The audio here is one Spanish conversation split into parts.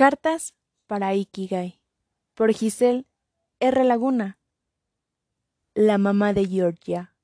Cartas para Ikigai por Giselle R. Laguna, la mamá de Georgia.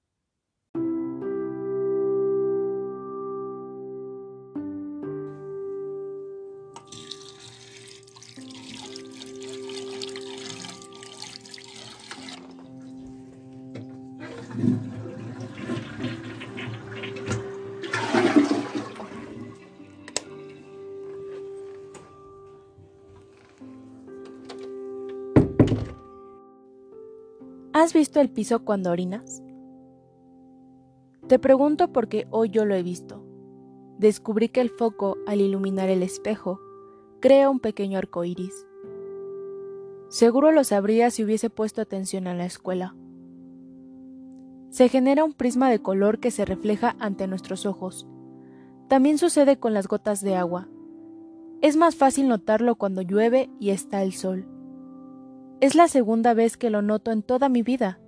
¿Has visto el piso cuando orinas? Te pregunto porque hoy yo lo he visto. Descubrí que el foco, al iluminar el espejo, crea un pequeño arco iris. Seguro lo sabría si hubiese puesto atención en la escuela. Se genera un prisma de color que se refleja ante nuestros ojos. También sucede con las gotas de agua. Es más fácil notarlo cuando llueve y está el sol. Es la segunda vez que lo noto en toda mi vida.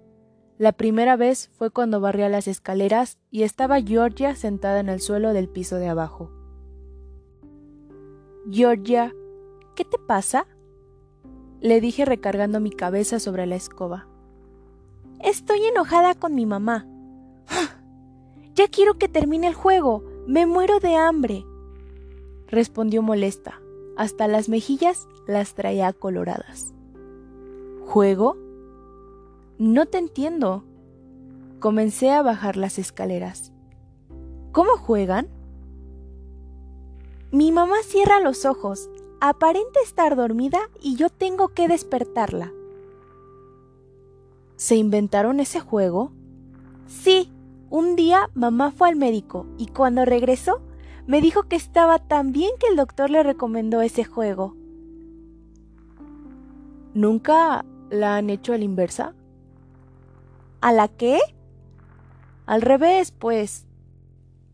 La primera vez fue cuando barría las escaleras y estaba Georgia sentada en el suelo del piso de abajo. Georgia, ¿qué te pasa? Le dije recargando mi cabeza sobre la escoba. Estoy enojada con mi mamá. Ya quiero que termine el juego. Me muero de hambre. Respondió molesta. Hasta las mejillas las traía coloradas. ¿Juego? No te entiendo. Comencé a bajar las escaleras. ¿Cómo juegan? Mi mamá cierra los ojos, aparenta estar dormida y yo tengo que despertarla. ¿Se inventaron ese juego? Sí, un día mamá fue al médico y cuando regresó me dijo que estaba tan bien que el doctor le recomendó ese juego. ¿Nunca ¿La han hecho a la inversa? ¿A la qué? Al revés, pues.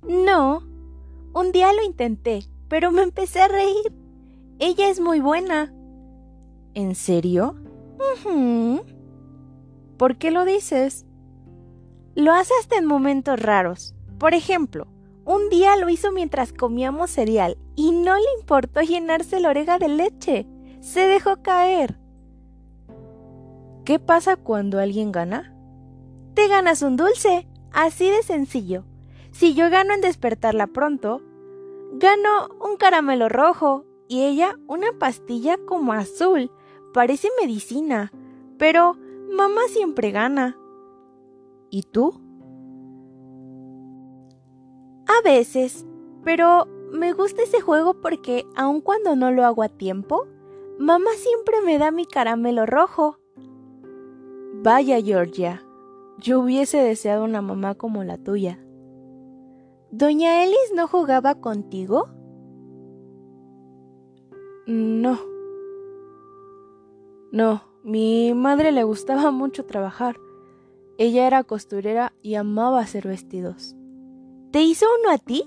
No. Un día lo intenté, pero me empecé a reír. Ella es muy buena. ¿En serio? ¿Por qué lo dices? Lo hace hasta en momentos raros. Por ejemplo, un día lo hizo mientras comíamos cereal y no le importó llenarse la oreja de leche. Se dejó caer. ¿Qué pasa cuando alguien gana? Te ganas un dulce, así de sencillo. Si yo gano en despertarla pronto, gano un caramelo rojo y ella una pastilla como azul. Parece medicina, pero mamá siempre gana. ¿Y tú? A veces, pero me gusta ese juego porque aun cuando no lo hago a tiempo, mamá siempre me da mi caramelo rojo. Vaya, Georgia, yo hubiese deseado una mamá como la tuya. ¿Doña Ellis no jugaba contigo? No. No, mi madre le gustaba mucho trabajar. Ella era costurera y amaba hacer vestidos. ¿Te hizo uno a ti?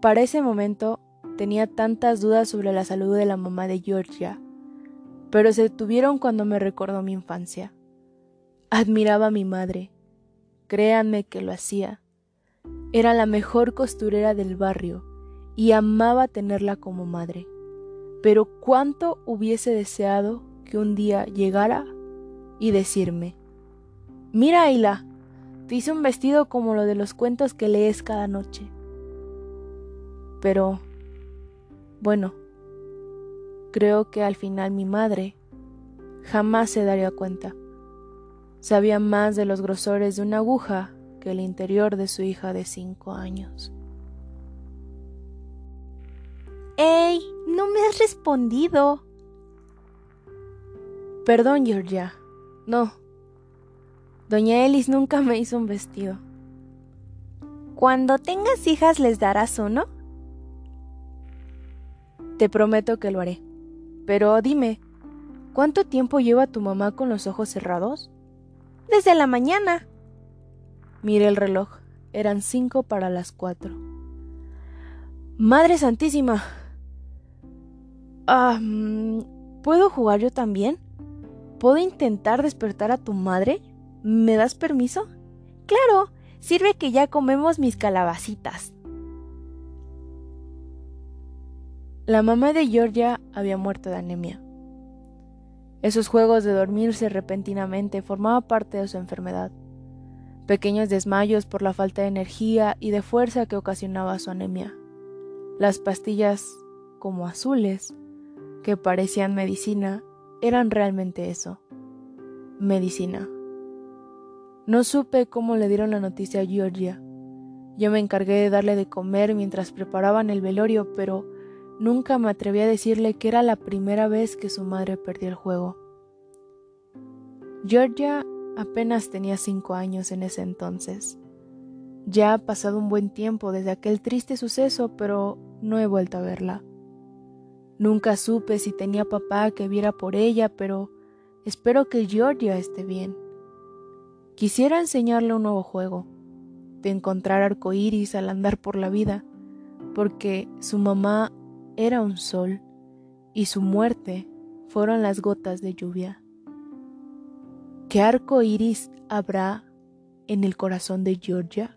Para ese momento tenía tantas dudas sobre la salud de la mamá de Georgia pero se tuvieron cuando me recordó mi infancia. Admiraba a mi madre, créanme que lo hacía. Era la mejor costurera del barrio y amaba tenerla como madre. Pero cuánto hubiese deseado que un día llegara y decirme, Mira, Ayla, te hice un vestido como lo de los cuentos que lees cada noche. Pero, bueno, Creo que al final mi madre jamás se daría cuenta. Sabía más de los grosores de una aguja que el interior de su hija de cinco años. ¡Ey! No me has respondido. Perdón, Georgia. No. Doña Elis nunca me hizo un vestido. Cuando tengas hijas les darás uno. Te prometo que lo haré. Pero dime, ¿cuánto tiempo lleva tu mamá con los ojos cerrados? Desde la mañana. Miré el reloj. Eran cinco para las cuatro. Madre Santísima. Ah, mm, ¿Puedo jugar yo también? ¿Puedo intentar despertar a tu madre? ¿Me das permiso? Claro, sirve que ya comemos mis calabacitas. La mamá de Georgia había muerto de anemia. Esos juegos de dormirse repentinamente formaban parte de su enfermedad. Pequeños desmayos por la falta de energía y de fuerza que ocasionaba su anemia. Las pastillas, como azules, que parecían medicina, eran realmente eso. Medicina. No supe cómo le dieron la noticia a Georgia. Yo me encargué de darle de comer mientras preparaban el velorio, pero nunca me atreví a decirle que era la primera vez que su madre perdía el juego. Georgia apenas tenía cinco años en ese entonces. Ya ha pasado un buen tiempo desde aquel triste suceso, pero no he vuelto a verla. Nunca supe si tenía papá que viera por ella, pero espero que Georgia esté bien. Quisiera enseñarle un nuevo juego, de encontrar arcoíris al andar por la vida, porque su mamá era un sol y su muerte fueron las gotas de lluvia. ¿Qué arco iris habrá en el corazón de Georgia?